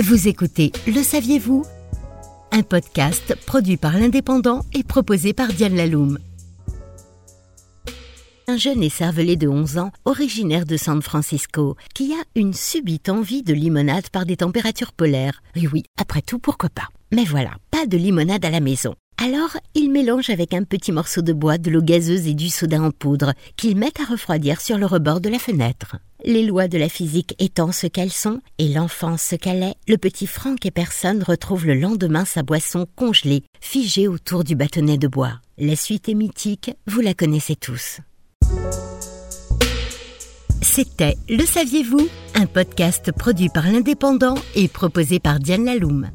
Vous écoutez Le saviez-vous? Un podcast produit par l'Indépendant et proposé par Diane Laloum. Un jeune écervelé de 11 ans, originaire de San Francisco, qui a une subite envie de limonade par des températures polaires. Oui, oui, après tout, pourquoi pas? Mais voilà, pas de limonade à la maison. Alors, il mélange avec un petit morceau de bois de l'eau gazeuse et du soda en poudre qu'il met à refroidir sur le rebord de la fenêtre. Les lois de la physique étant ce qu'elles sont et l'enfance ce qu'elle est, le petit Frank et personne retrouve le lendemain sa boisson congelée, figée autour du bâtonnet de bois. La suite est mythique, vous la connaissez tous. C'était Le saviez-vous? Un podcast produit par l'Indépendant et proposé par Diane Laloum.